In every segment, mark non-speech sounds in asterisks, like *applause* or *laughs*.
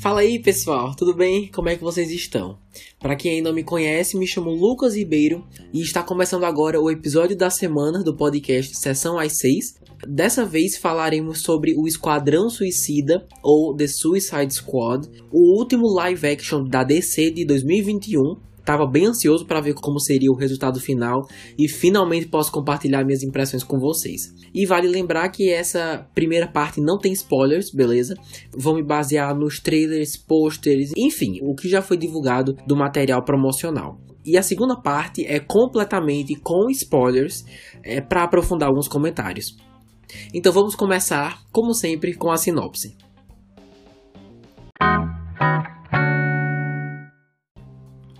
Fala aí pessoal, tudo bem? Como é que vocês estão? Para quem ainda não me conhece, me chamo Lucas Ribeiro e está começando agora o episódio da semana do podcast Sessão às 6. Dessa vez falaremos sobre o Esquadrão Suicida ou The Suicide Squad, o último live action da DC de 2021 Tava bem ansioso para ver como seria o resultado final e finalmente posso compartilhar minhas impressões com vocês. E vale lembrar que essa primeira parte não tem spoilers, beleza? Vou me basear nos trailers, posters, enfim, o que já foi divulgado do material promocional. E a segunda parte é completamente com spoilers é, para aprofundar alguns comentários. Então vamos começar, como sempre, com a sinopse.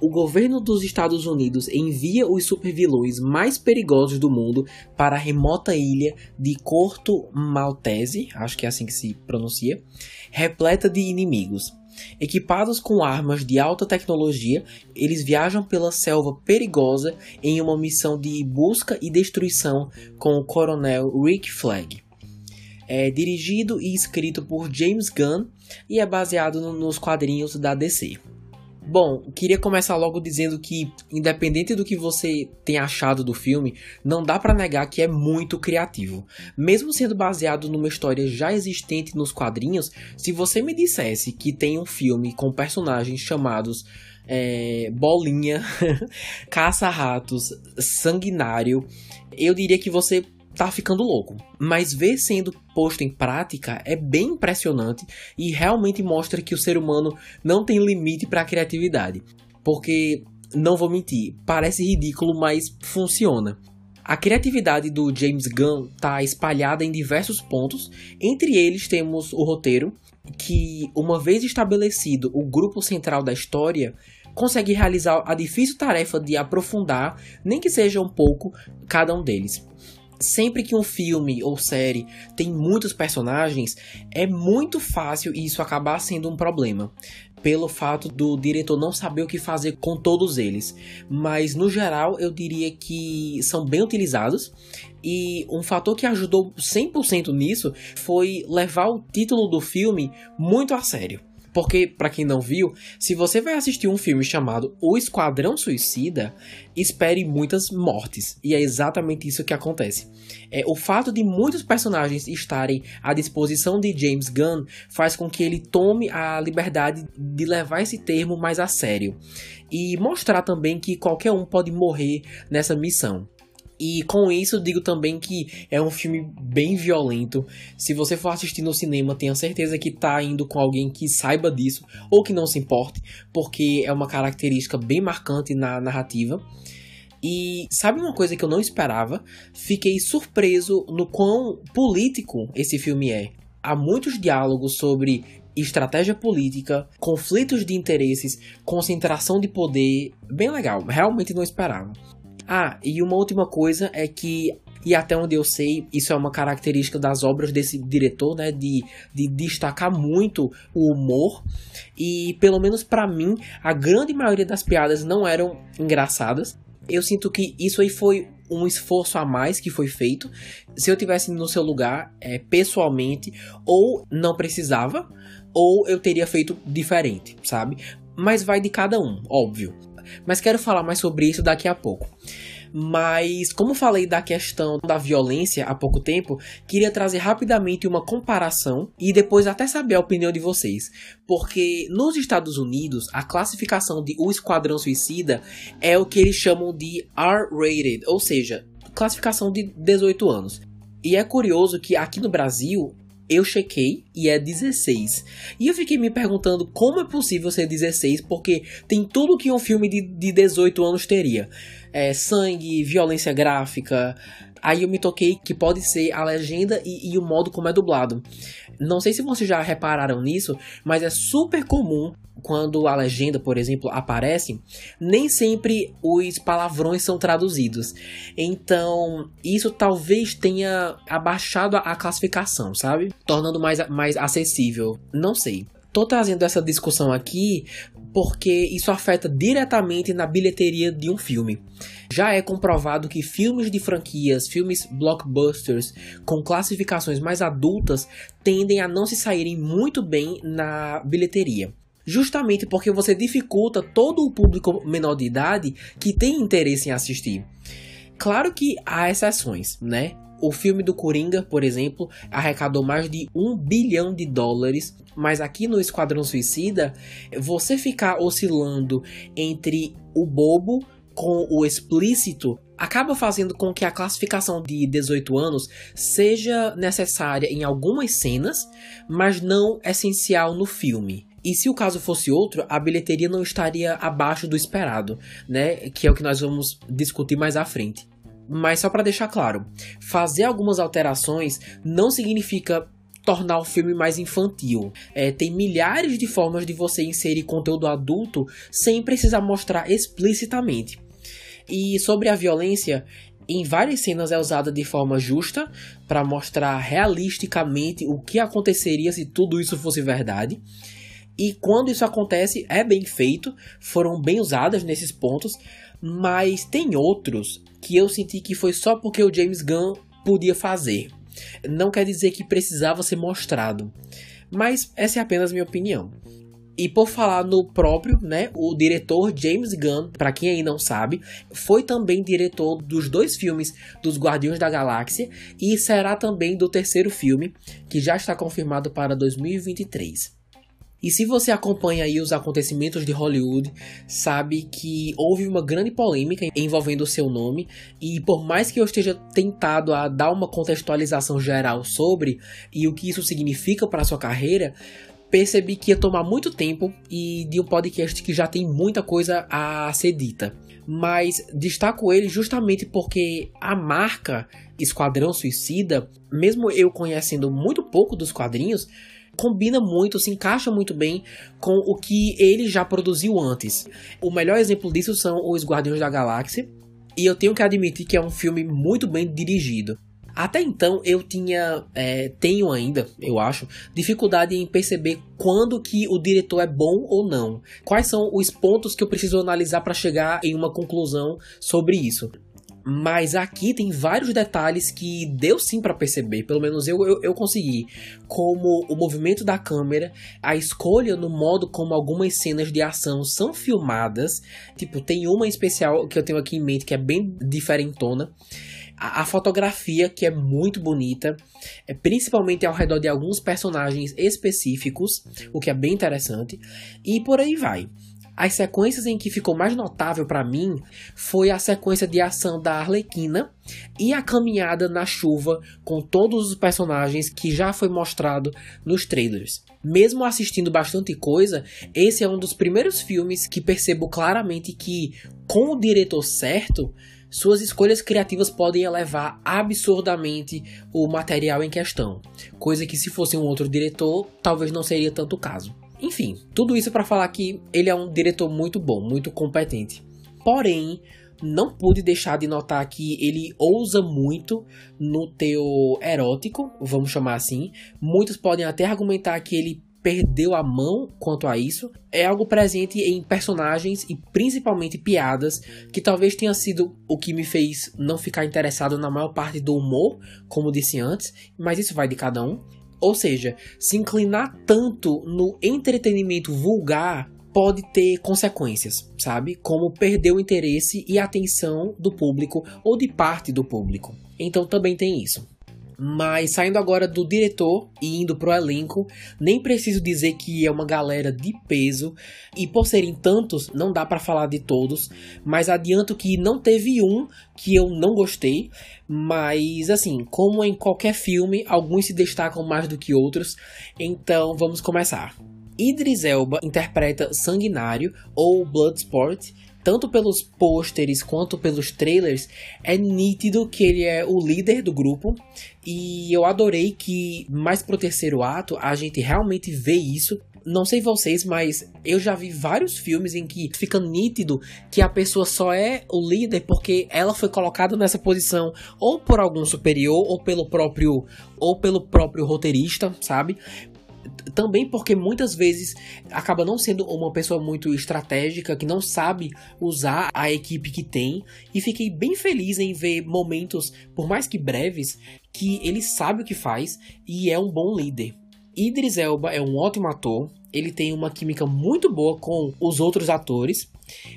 O governo dos Estados Unidos envia os supervilões mais perigosos do mundo para a remota ilha de Corto Maltese, acho que é assim que se pronuncia, repleta de inimigos. Equipados com armas de alta tecnologia, eles viajam pela selva perigosa em uma missão de busca e destruição com o coronel Rick Flag. É dirigido e escrito por James Gunn e é baseado nos quadrinhos da DC. Bom, queria começar logo dizendo que, independente do que você tenha achado do filme, não dá para negar que é muito criativo. Mesmo sendo baseado numa história já existente nos quadrinhos, se você me dissesse que tem um filme com personagens chamados é, Bolinha, *laughs* Caça-Ratos, Sanguinário, eu diria que você tá ficando louco. Mas ver sendo posto em prática é bem impressionante e realmente mostra que o ser humano não tem limite para a criatividade. Porque, não vou mentir, parece ridículo, mas funciona. A criatividade do James Gunn está espalhada em diversos pontos, entre eles temos o roteiro, que, uma vez estabelecido o grupo central da história, consegue realizar a difícil tarefa de aprofundar, nem que seja um pouco, cada um deles sempre que um filme ou série tem muitos personagens, é muito fácil isso acabar sendo um problema. Pelo fato do diretor não saber o que fazer com todos eles. Mas no geral eu diria que são bem utilizados. E um fator que ajudou 100% nisso foi levar o título do filme muito a sério. Porque, para quem não viu, se você vai assistir um filme chamado O Esquadrão Suicida, espere muitas mortes. E é exatamente isso que acontece. É, o fato de muitos personagens estarem à disposição de James Gunn faz com que ele tome a liberdade de levar esse termo mais a sério. E mostrar também que qualquer um pode morrer nessa missão. E com isso digo também que é um filme bem violento. Se você for assistir no cinema, tenha certeza que tá indo com alguém que saiba disso ou que não se importe, porque é uma característica bem marcante na narrativa. E sabe uma coisa que eu não esperava? Fiquei surpreso no quão político esse filme é. Há muitos diálogos sobre estratégia política, conflitos de interesses, concentração de poder. Bem legal, realmente não esperava. Ah, e uma última coisa é que e até onde eu sei, isso é uma característica das obras desse diretor, né? De, de destacar muito o humor. E pelo menos para mim, a grande maioria das piadas não eram engraçadas. Eu sinto que isso aí foi um esforço a mais que foi feito. Se eu tivesse no seu lugar, é, pessoalmente, ou não precisava, ou eu teria feito diferente, sabe? Mas vai de cada um, óbvio. Mas quero falar mais sobre isso daqui a pouco. Mas, como falei da questão da violência há pouco tempo, queria trazer rapidamente uma comparação e depois até saber a opinião de vocês. Porque nos Estados Unidos, a classificação de O Esquadrão Suicida é o que eles chamam de R-rated, ou seja, classificação de 18 anos. E é curioso que aqui no Brasil eu chequei e é 16. E eu fiquei me perguntando como é possível ser 16, porque tem tudo que um filme de, de 18 anos teria: é, sangue, violência gráfica. Aí eu me toquei que pode ser a legenda e, e o modo como é dublado. Não sei se vocês já repararam nisso, mas é super comum quando a legenda, por exemplo, aparece, nem sempre os palavrões são traduzidos. Então, isso talvez tenha abaixado a classificação, sabe? Tornando mais, mais acessível. Não sei. Tô trazendo essa discussão aqui porque isso afeta diretamente na bilheteria de um filme. Já é comprovado que filmes de franquias, filmes blockbusters com classificações mais adultas tendem a não se saírem muito bem na bilheteria. Justamente porque você dificulta todo o público menor de idade que tem interesse em assistir. Claro que há exceções, né? O filme do Coringa, por exemplo, arrecadou mais de um bilhão de dólares, mas aqui no Esquadrão Suicida, você ficar oscilando entre o bobo com o explícito acaba fazendo com que a classificação de 18 anos seja necessária em algumas cenas, mas não essencial no filme. E se o caso fosse outro, a bilheteria não estaria abaixo do esperado, né? Que é o que nós vamos discutir mais à frente. Mas só para deixar claro, fazer algumas alterações não significa tornar o filme mais infantil. É, tem milhares de formas de você inserir conteúdo adulto sem precisar mostrar explicitamente. E sobre a violência, em várias cenas é usada de forma justa para mostrar realisticamente o que aconteceria se tudo isso fosse verdade. E quando isso acontece, é bem feito, foram bem usadas nesses pontos, mas tem outros que eu senti que foi só porque o James Gunn podia fazer. Não quer dizer que precisava ser mostrado. Mas essa é apenas minha opinião. E por falar no próprio, né, o diretor James Gunn, para quem aí não sabe, foi também diretor dos dois filmes dos Guardiões da Galáxia e será também do terceiro filme, que já está confirmado para 2023. E se você acompanha aí os acontecimentos de Hollywood, sabe que houve uma grande polêmica envolvendo o seu nome, e por mais que eu esteja tentado a dar uma contextualização geral sobre e o que isso significa para sua carreira, percebi que ia tomar muito tempo e de um podcast que já tem muita coisa a ser dita. Mas destaco ele justamente porque a marca Esquadrão Suicida, mesmo eu conhecendo muito pouco dos quadrinhos, combina muito, se encaixa muito bem com o que ele já produziu antes. O melhor exemplo disso são os Guardiões da Galáxia, e eu tenho que admitir que é um filme muito bem dirigido. Até então eu tinha, é, tenho ainda, eu acho, dificuldade em perceber quando que o diretor é bom ou não. Quais são os pontos que eu preciso analisar para chegar em uma conclusão sobre isso. Mas aqui tem vários detalhes que deu sim para perceber, pelo menos eu, eu, eu, consegui. Como o movimento da câmera, a escolha no modo como algumas cenas de ação são filmadas. Tipo, tem uma especial que eu tenho aqui em mente que é bem diferentona. A, a fotografia, que é muito bonita, é, principalmente ao redor de alguns personagens específicos, o que é bem interessante. E por aí vai. As sequências em que ficou mais notável para mim foi a sequência de ação da Arlequina e a caminhada na chuva com todos os personagens que já foi mostrado nos trailers. Mesmo assistindo bastante coisa, esse é um dos primeiros filmes que percebo claramente que, com o diretor certo, suas escolhas criativas podem elevar absurdamente o material em questão, coisa que se fosse um outro diretor, talvez não seria tanto o caso. Enfim, tudo isso para falar que ele é um diretor muito bom, muito competente. Porém, não pude deixar de notar que ele ousa muito no teu erótico, vamos chamar assim. Muitos podem até argumentar que ele perdeu a mão quanto a isso. É algo presente em personagens e principalmente piadas, que talvez tenha sido o que me fez não ficar interessado na maior parte do humor, como disse antes, mas isso vai de cada um. Ou seja, se inclinar tanto no entretenimento vulgar pode ter consequências, sabe? Como perder o interesse e a atenção do público ou de parte do público. Então também tem isso. Mas saindo agora do diretor e indo pro elenco, nem preciso dizer que é uma galera de peso. E por serem tantos, não dá para falar de todos, mas adianto que não teve um que eu não gostei, mas assim, como em qualquer filme, alguns se destacam mais do que outros, então vamos começar. Idris Elba interpreta Sanguinário ou Bloodsport tanto pelos pôsteres quanto pelos trailers, é nítido que ele é o líder do grupo. E eu adorei que, mais pro terceiro ato, a gente realmente vê isso. Não sei vocês, mas eu já vi vários filmes em que fica nítido que a pessoa só é o líder porque ela foi colocada nessa posição ou por algum superior ou pelo próprio ou pelo próprio roteirista, sabe? Também porque muitas vezes acaba não sendo uma pessoa muito estratégica, que não sabe usar a equipe que tem. E fiquei bem feliz em ver momentos, por mais que breves, que ele sabe o que faz e é um bom líder. Idris Elba é um ótimo ator, ele tem uma química muito boa com os outros atores,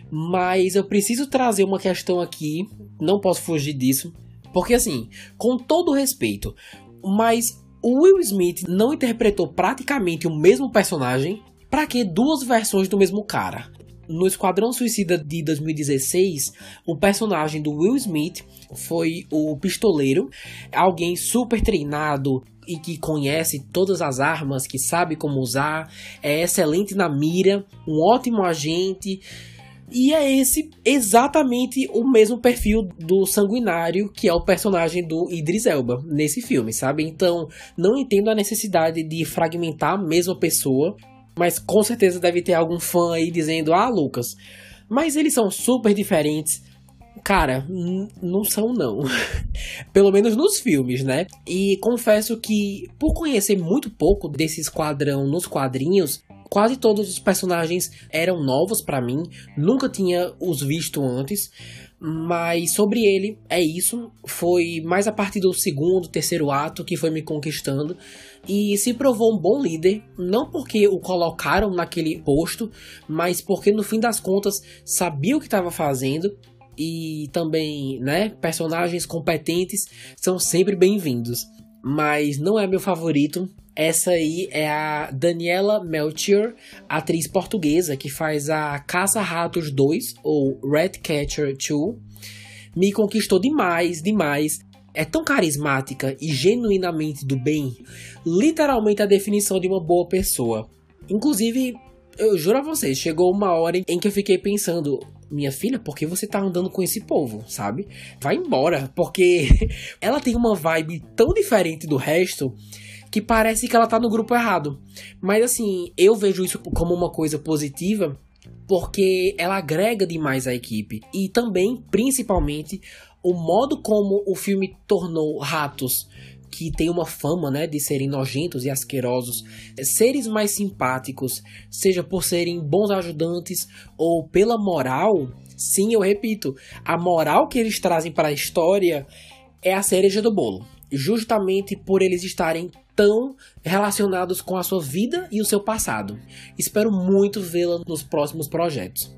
mas eu preciso trazer uma questão aqui, não posso fugir disso, porque assim, com todo respeito, mas o Will Smith não interpretou praticamente o mesmo personagem? Para que duas versões do mesmo cara? No Esquadrão Suicida de 2016, o personagem do Will Smith foi o pistoleiro, alguém super treinado e que conhece todas as armas, que sabe como usar, é excelente na mira, um ótimo agente e é esse exatamente o mesmo perfil do sanguinário que é o personagem do Idris Elba nesse filme, sabe? Então, não entendo a necessidade de fragmentar a mesma pessoa, mas com certeza deve ter algum fã aí dizendo: "Ah, Lucas, mas eles são super diferentes". Cara, não são não. *laughs* Pelo menos nos filmes, né? E confesso que por conhecer muito pouco desse esquadrão nos quadrinhos, Quase todos os personagens eram novos para mim, nunca tinha os visto antes, mas sobre ele é isso. Foi mais a partir do segundo, terceiro ato que foi me conquistando e se provou um bom líder, não porque o colocaram naquele posto, mas porque no fim das contas sabia o que estava fazendo e também, né, personagens competentes são sempre bem-vindos. Mas não é meu favorito, essa aí é a Daniela Melchior, atriz portuguesa que faz a Caça-Ratos 2 ou Catcher 2. Me conquistou demais, demais. É tão carismática e genuinamente do bem, literalmente a definição de uma boa pessoa. Inclusive, eu juro a vocês, chegou uma hora em que eu fiquei pensando, minha filha, por que você tá andando com esse povo, sabe? Vai embora, porque *laughs* ela tem uma vibe tão diferente do resto que parece que ela tá no grupo errado. Mas assim, eu vejo isso como uma coisa positiva porque ela agrega demais a equipe e também, principalmente, o modo como o filme tornou ratos que tem uma fama, né, de serem nojentos e asquerosos, seres mais simpáticos, seja por serem bons ajudantes ou pela moral. Sim, eu repito, a moral que eles trazem para a história é a cereja do bolo, justamente por eles estarem tão relacionados com a sua vida e o seu passado. Espero muito vê-la nos próximos projetos.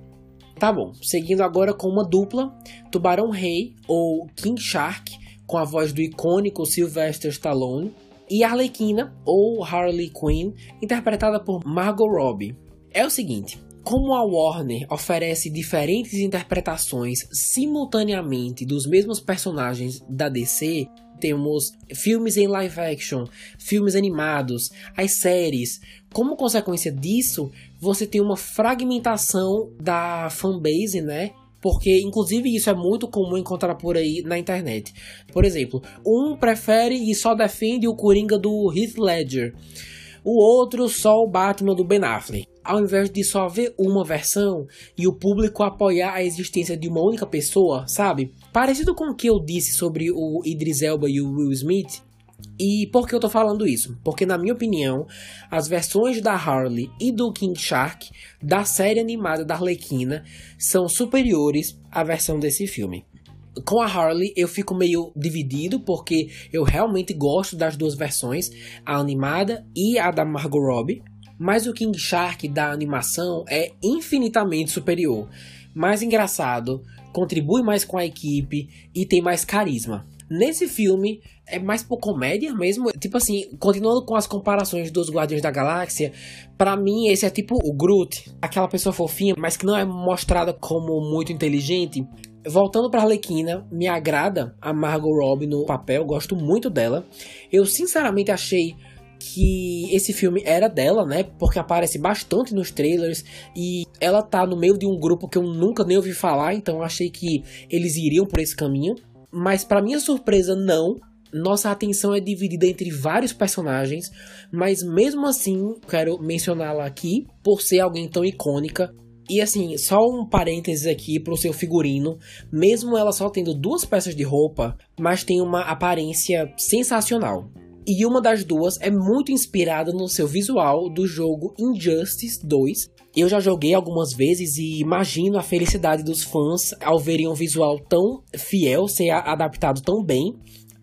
Tá bom, seguindo agora com uma dupla, Tubarão Rei ou King Shark, com a voz do icônico Sylvester Stallone, e Arlequina ou Harley Quinn, interpretada por Margot Robbie. É o seguinte, como a Warner oferece diferentes interpretações simultaneamente dos mesmos personagens da DC, temos filmes em live action, filmes animados, as séries. Como consequência disso, você tem uma fragmentação da fanbase, né? Porque, inclusive, isso é muito comum encontrar por aí na internet. Por exemplo, um prefere e só defende o Coringa do Heath Ledger. O outro só o Batman do Ben Affleck ao invés de só ver uma versão e o público apoiar a existência de uma única pessoa, sabe? Parecido com o que eu disse sobre o Idris Elba e o Will Smith. E por que eu tô falando isso? Porque, na minha opinião, as versões da Harley e do King Shark da série animada da Arlequina são superiores à versão desse filme com a Harley eu fico meio dividido porque eu realmente gosto das duas versões, a animada e a da Margot Robbie. Mas o King Shark da animação é infinitamente superior. Mais engraçado, contribui mais com a equipe e tem mais carisma. Nesse filme é mais por comédia mesmo, tipo assim, continuando com as comparações dos Guardiões da Galáxia, para mim esse é tipo o Groot, aquela pessoa fofinha, mas que não é mostrada como muito inteligente. Voltando para Arlequina, me agrada a Margot Robbie no papel, gosto muito dela. Eu sinceramente achei que esse filme era dela, né? Porque aparece bastante nos trailers e ela tá no meio de um grupo que eu nunca nem ouvi falar, então achei que eles iriam por esse caminho. Mas para minha surpresa, não. Nossa atenção é dividida entre vários personagens, mas mesmo assim, quero mencioná-la aqui por ser alguém tão icônica. E assim, só um parênteses aqui pro seu figurino, mesmo ela só tendo duas peças de roupa, mas tem uma aparência sensacional. E uma das duas é muito inspirada no seu visual do jogo Injustice 2. Eu já joguei algumas vezes e imagino a felicidade dos fãs ao verem um visual tão fiel ser adaptado tão bem.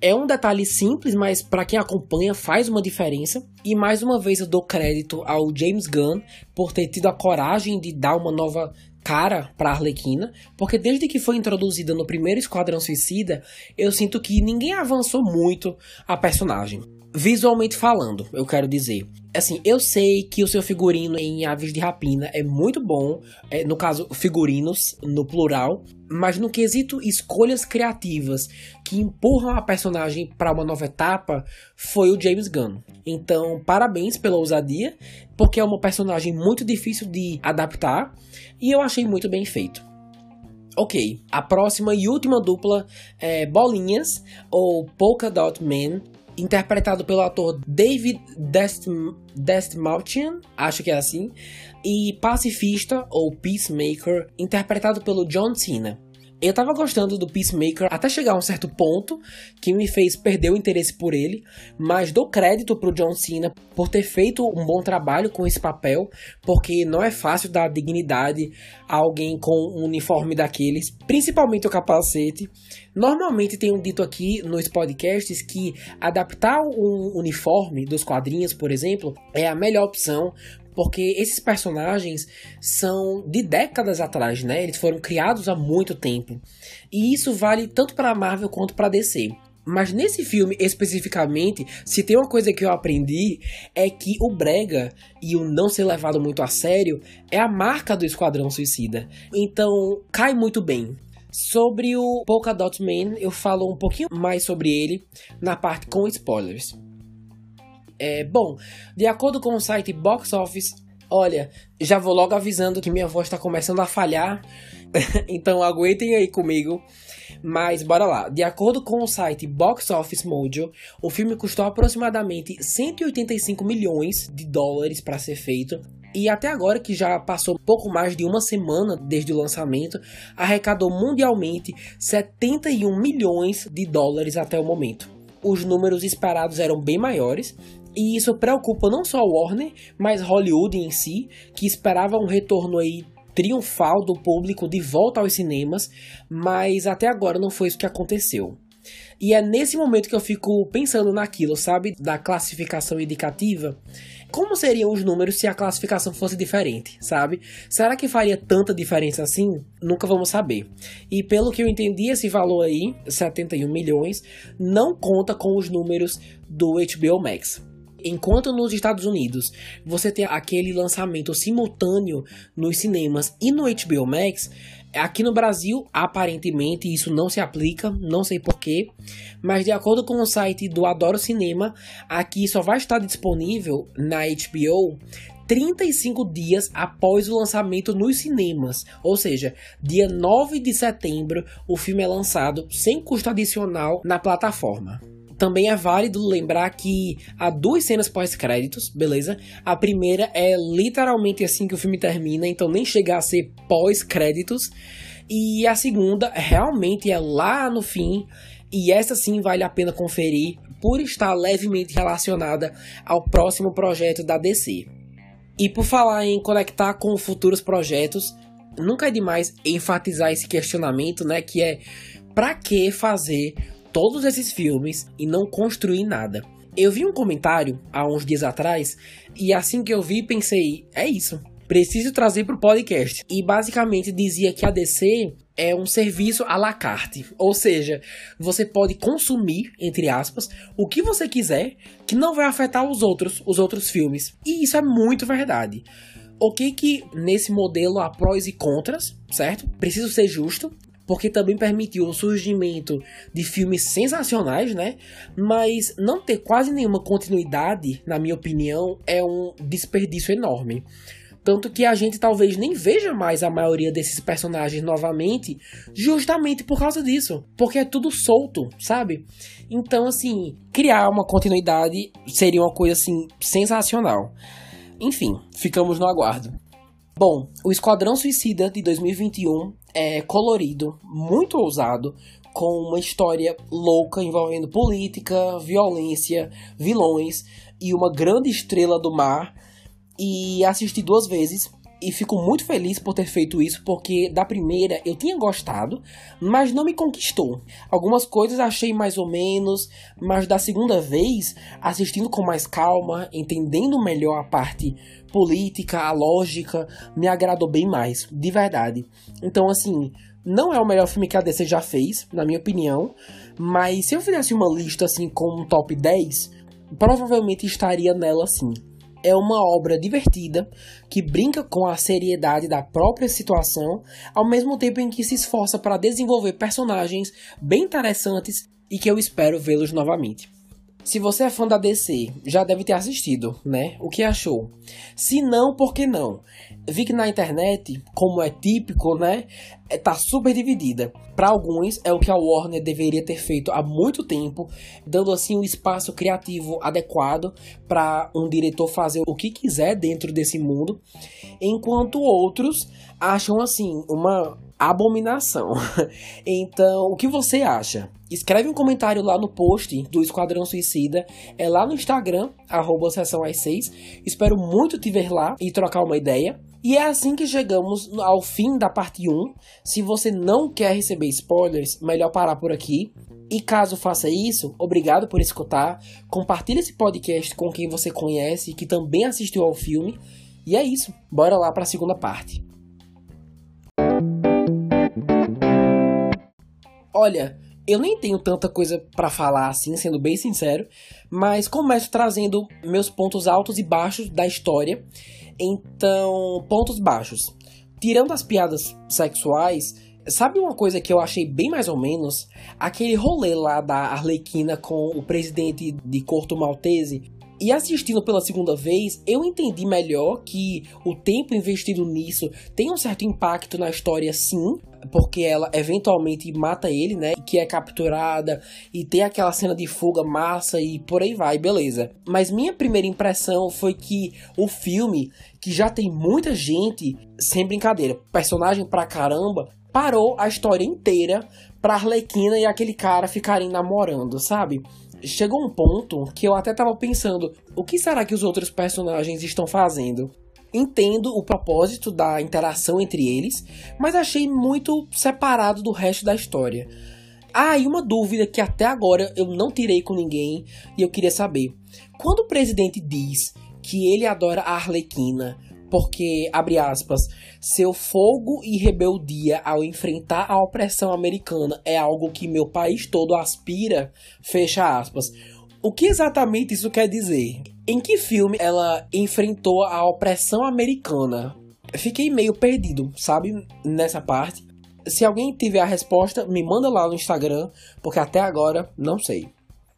É um detalhe simples, mas para quem acompanha faz uma diferença. E mais uma vez eu dou crédito ao James Gunn por ter tido a coragem de dar uma nova cara para Arlequina, porque desde que foi introduzida no primeiro Esquadrão Suicida, eu sinto que ninguém avançou muito a personagem. Visualmente falando, eu quero dizer. Assim, eu sei que o seu figurino em Aves de Rapina é muito bom, é, no caso, figurinos, no plural, mas no quesito escolhas criativas que empurram a personagem para uma nova etapa, foi o James Gunn. Então, parabéns pela ousadia, porque é uma personagem muito difícil de adaptar e eu achei muito bem feito. Ok, a próxima e última dupla é Bolinhas, ou Polka Dot Man, interpretado pelo ator David Dastmalchian, acho que é assim, e Pacifista, ou Peacemaker, interpretado pelo John Cena. Eu tava gostando do Peacemaker até chegar a um certo ponto que me fez perder o interesse por ele, mas dou crédito pro John Cena por ter feito um bom trabalho com esse papel, porque não é fácil dar dignidade a alguém com um uniforme daqueles, principalmente o capacete. Normalmente tenho dito aqui nos podcasts que adaptar um uniforme dos quadrinhos, por exemplo, é a melhor opção, porque esses personagens são de décadas atrás, né? Eles foram criados há muito tempo. E isso vale tanto para Marvel quanto para DC. Mas nesse filme especificamente, se tem uma coisa que eu aprendi é que o brega e o não ser levado muito a sério é a marca do Esquadrão Suicida. Então, cai muito bem. Sobre o Polka Dot Man, eu falo um pouquinho mais sobre ele na parte com spoilers. É, bom, de acordo com o site Box Office, olha, já vou logo avisando que minha voz está começando a falhar, *laughs* então aguentem aí comigo. Mas bora lá. De acordo com o site Box Office Mojo, o filme custou aproximadamente 185 milhões de dólares para ser feito. E até agora, que já passou pouco mais de uma semana desde o lançamento, arrecadou mundialmente 71 milhões de dólares até o momento. Os números esperados eram bem maiores, e isso preocupa não só Warner, mas Hollywood em si, que esperava um retorno aí triunfal do público de volta aos cinemas, mas até agora não foi isso que aconteceu. E é nesse momento que eu fico pensando naquilo, sabe? Da classificação indicativa. Como seriam os números se a classificação fosse diferente, sabe? Será que faria tanta diferença assim? Nunca vamos saber. E pelo que eu entendi, esse valor aí, 71 milhões, não conta com os números do HBO Max. Enquanto nos Estados Unidos você tem aquele lançamento simultâneo nos cinemas e no HBO Max, Aqui no Brasil, aparentemente, isso não se aplica, não sei porquê, mas de acordo com o site do Adoro Cinema, aqui só vai estar disponível na HBO 35 dias após o lançamento nos cinemas, ou seja, dia 9 de setembro, o filme é lançado sem custo adicional na plataforma. Também é válido lembrar que há duas cenas pós-créditos, beleza? A primeira é literalmente assim que o filme termina, então nem chega a ser pós-créditos. E a segunda realmente é lá no fim, e essa sim vale a pena conferir por estar levemente relacionada ao próximo projeto da DC. E por falar em conectar com futuros projetos, nunca é demais enfatizar esse questionamento, né, que é para que fazer todos esses filmes e não construir nada. Eu vi um comentário há uns dias atrás e assim que eu vi pensei, é isso. Preciso trazer para o podcast. E basicamente dizia que a DC é um serviço à la carte. Ou seja, você pode consumir, entre aspas, o que você quiser, que não vai afetar os outros, os outros filmes. E isso é muito verdade. Ok que nesse modelo há prós e contras, certo? Preciso ser justo porque também permitiu o surgimento de filmes sensacionais, né? Mas não ter quase nenhuma continuidade, na minha opinião, é um desperdício enorme. Tanto que a gente talvez nem veja mais a maioria desses personagens novamente, justamente por causa disso. Porque é tudo solto, sabe? Então, assim, criar uma continuidade seria uma coisa, assim, sensacional. Enfim, ficamos no aguardo. Bom, o Esquadrão Suicida de 2021 é colorido, muito ousado, com uma história louca envolvendo política, violência, vilões e uma grande estrela do mar. E assisti duas vezes e fico muito feliz por ter feito isso, porque da primeira eu tinha gostado, mas não me conquistou. Algumas coisas achei mais ou menos, mas da segunda vez, assistindo com mais calma, entendendo melhor a parte política, a lógica, me agradou bem mais, de verdade. Então, assim, não é o melhor filme que a DC já fez, na minha opinião, mas se eu fizesse uma lista assim com um top 10, provavelmente estaria nela sim é uma obra divertida que brinca com a seriedade da própria situação, ao mesmo tempo em que se esforça para desenvolver personagens bem interessantes e que eu espero vê-los novamente. Se você é fã da DC, já deve ter assistido, né? O que achou? Se não, por que não? Vi que na internet, como é típico, né? É, tá super dividida. Para alguns, é o que a Warner deveria ter feito há muito tempo, dando assim um espaço criativo adequado para um diretor fazer o que quiser dentro desse mundo, enquanto outros acham assim uma abominação. *laughs* então, o que você acha? Escreve um comentário lá no post do Esquadrão Suicida. É lá no Instagram, arroba sessão às 6. Espero muito te ver lá e trocar uma ideia. E é assim que chegamos ao fim da parte 1. Se você não quer receber spoilers, melhor parar por aqui. E caso faça isso, obrigado por escutar. Compartilhe esse podcast com quem você conhece que também assistiu ao filme. E é isso. Bora lá para a segunda parte. Olha, eu nem tenho tanta coisa para falar assim, sendo bem sincero, mas começo trazendo meus pontos altos e baixos da história. Então, pontos baixos. Tirando as piadas sexuais, sabe uma coisa que eu achei bem mais ou menos? Aquele rolê lá da Arlequina com o presidente de Corto Maltese. E assistindo pela segunda vez, eu entendi melhor que o tempo investido nisso tem um certo impacto na história, sim, porque ela eventualmente mata ele, né? Que é capturada e tem aquela cena de fuga massa e por aí vai, beleza. Mas minha primeira impressão foi que o filme, que já tem muita gente, sem brincadeira, personagem pra caramba, parou a história inteira pra Arlequina e aquele cara ficarem namorando, sabe? Chegou um ponto que eu até tava pensando, o que será que os outros personagens estão fazendo? Entendo o propósito da interação entre eles, mas achei muito separado do resto da história. Ah, e uma dúvida que até agora eu não tirei com ninguém e eu queria saber. Quando o presidente diz que ele adora a Arlequina, porque, abre aspas, seu fogo e rebeldia ao enfrentar a opressão americana é algo que meu país todo aspira, fecha aspas. O que exatamente isso quer dizer? Em que filme ela enfrentou a opressão americana? Fiquei meio perdido, sabe, nessa parte. Se alguém tiver a resposta, me manda lá no Instagram, porque até agora não sei.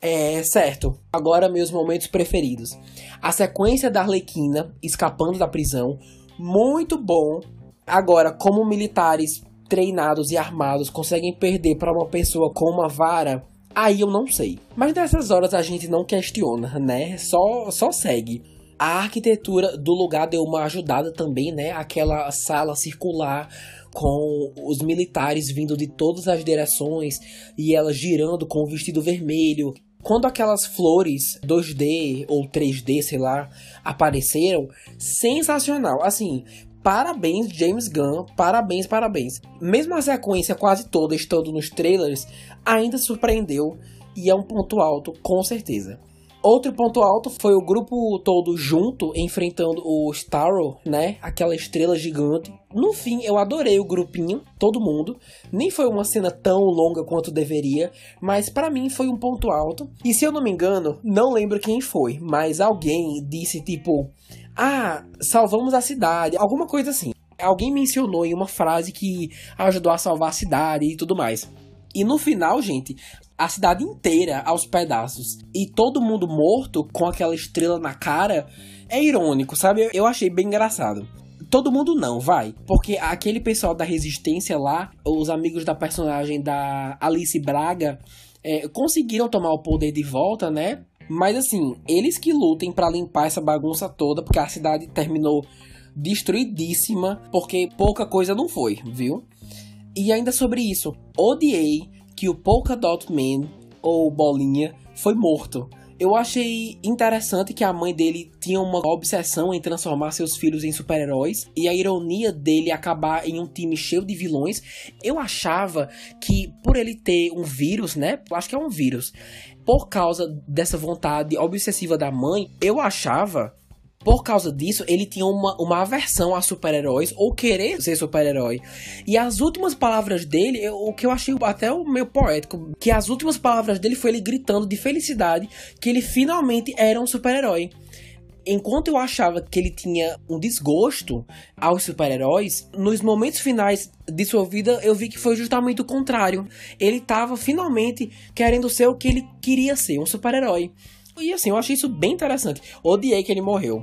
É certo. Agora meus momentos preferidos. A sequência da Arlequina escapando da prisão, muito bom. Agora, como militares treinados e armados conseguem perder para uma pessoa com uma vara, Aí eu não sei. Mas nessas horas a gente não questiona, né? Só, só segue. A arquitetura do lugar deu uma ajudada também, né? Aquela sala circular com os militares vindo de todas as direções e ela girando com o vestido vermelho. Quando aquelas flores 2D ou 3D, sei lá, apareceram, sensacional. Assim, Parabéns, James Gunn, parabéns, parabéns. Mesmo a sequência quase toda estando nos trailers, ainda surpreendeu e é um ponto alto, com certeza. Outro ponto alto foi o grupo todo junto enfrentando o Starro, né? Aquela estrela gigante. No fim, eu adorei o grupinho, todo mundo. Nem foi uma cena tão longa quanto deveria, mas para mim foi um ponto alto. E se eu não me engano, não lembro quem foi, mas alguém disse tipo: "Ah, salvamos a cidade", alguma coisa assim. Alguém mencionou em uma frase que ajudou a salvar a cidade e tudo mais. E no final, gente, a cidade inteira aos pedaços e todo mundo morto com aquela estrela na cara é irônico, sabe? Eu achei bem engraçado. Todo mundo não, vai. Porque aquele pessoal da Resistência lá, os amigos da personagem da Alice Braga, é, conseguiram tomar o poder de volta, né? Mas assim, eles que lutem para limpar essa bagunça toda, porque a cidade terminou destruidíssima, porque pouca coisa não foi, viu? E ainda sobre isso, odiei que o Polka Dot Man, ou Bolinha, foi morto. Eu achei interessante que a mãe dele tinha uma obsessão em transformar seus filhos em super-heróis e a ironia dele acabar em um time cheio de vilões. Eu achava que por ele ter um vírus, né? Acho que é um vírus. Por causa dessa vontade obsessiva da mãe, eu achava por causa disso, ele tinha uma, uma aversão a super-heróis ou querer ser super-herói. E as últimas palavras dele, eu, o que eu achei até o meio poético, que as últimas palavras dele foi ele gritando de felicidade que ele finalmente era um super-herói. Enquanto eu achava que ele tinha um desgosto aos super-heróis, nos momentos finais de sua vida eu vi que foi justamente o contrário. Ele estava finalmente querendo ser o que ele queria ser, um super-herói. E assim, eu achei isso bem interessante. Odiei que ele morreu.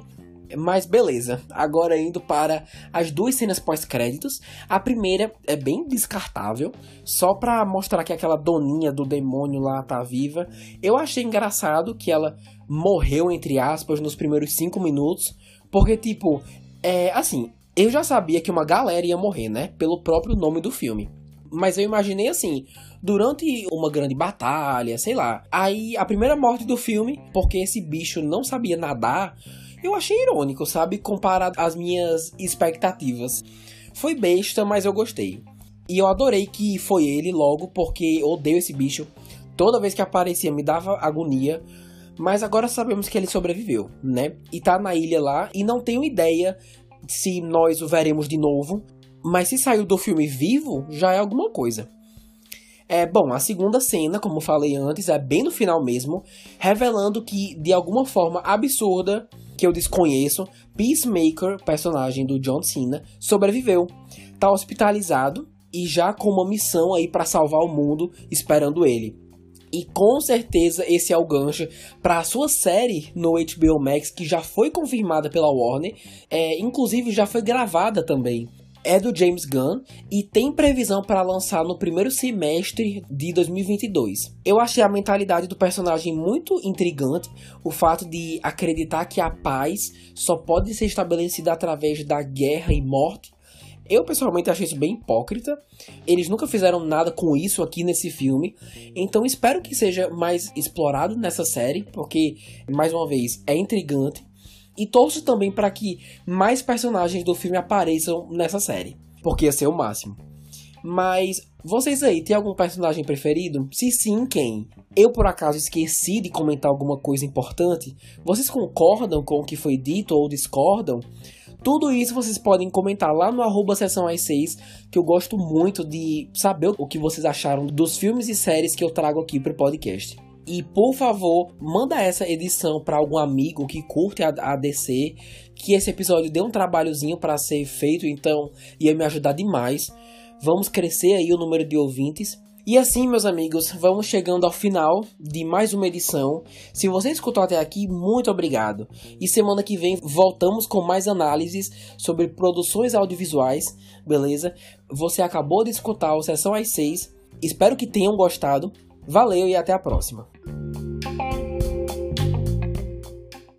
Mas beleza, agora indo para as duas cenas pós-créditos. A primeira é bem descartável, só pra mostrar que aquela doninha do demônio lá tá viva. Eu achei engraçado que ela morreu, entre aspas, nos primeiros cinco minutos, porque, tipo, é assim, eu já sabia que uma galera ia morrer, né? Pelo próprio nome do filme. Mas eu imaginei assim, durante uma grande batalha, sei lá. Aí a primeira morte do filme, porque esse bicho não sabia nadar, eu achei irônico, sabe? Comparado às minhas expectativas. Foi besta, mas eu gostei. E eu adorei que foi ele logo, porque odeio esse bicho. Toda vez que aparecia me dava agonia. Mas agora sabemos que ele sobreviveu, né? E tá na ilha lá e não tenho ideia se nós o veremos de novo. Mas se saiu do filme vivo, já é alguma coisa. É, bom, a segunda cena, como falei antes, é bem no final mesmo, revelando que, de alguma forma absurda, que eu desconheço, Peacemaker, personagem do John Cena, sobreviveu. Tá hospitalizado e já com uma missão aí para salvar o mundo esperando ele. E com certeza esse é o gancho para a sua série no HBO Max, que já foi confirmada pela Warner, é, inclusive já foi gravada também é do James Gunn e tem previsão para lançar no primeiro semestre de 2022. Eu achei a mentalidade do personagem muito intrigante, o fato de acreditar que a paz só pode ser estabelecida através da guerra e morte. Eu pessoalmente achei isso bem hipócrita. Eles nunca fizeram nada com isso aqui nesse filme. Então espero que seja mais explorado nessa série, porque mais uma vez é intrigante e torço também para que mais personagens do filme apareçam nessa série, porque ia ser o máximo. Mas vocês aí, tem algum personagem preferido? Se sim, quem? Eu por acaso esqueci de comentar alguma coisa importante? Vocês concordam com o que foi dito ou discordam? Tudo isso vocês podem comentar lá no arroba sessão às 6, que eu gosto muito de saber o que vocês acharam dos filmes e séries que eu trago aqui pro podcast. E por favor, manda essa edição para algum amigo que curte a, a DC, que esse episódio deu um trabalhozinho para ser feito, então ia me ajudar demais. Vamos crescer aí o número de ouvintes. E assim, meus amigos, vamos chegando ao final de mais uma edição. Se você escutou até aqui, muito obrigado. E semana que vem voltamos com mais análises sobre produções audiovisuais, beleza? Você acabou de escutar o Sessão às 6. Espero que tenham gostado. Valeu e até a próxima.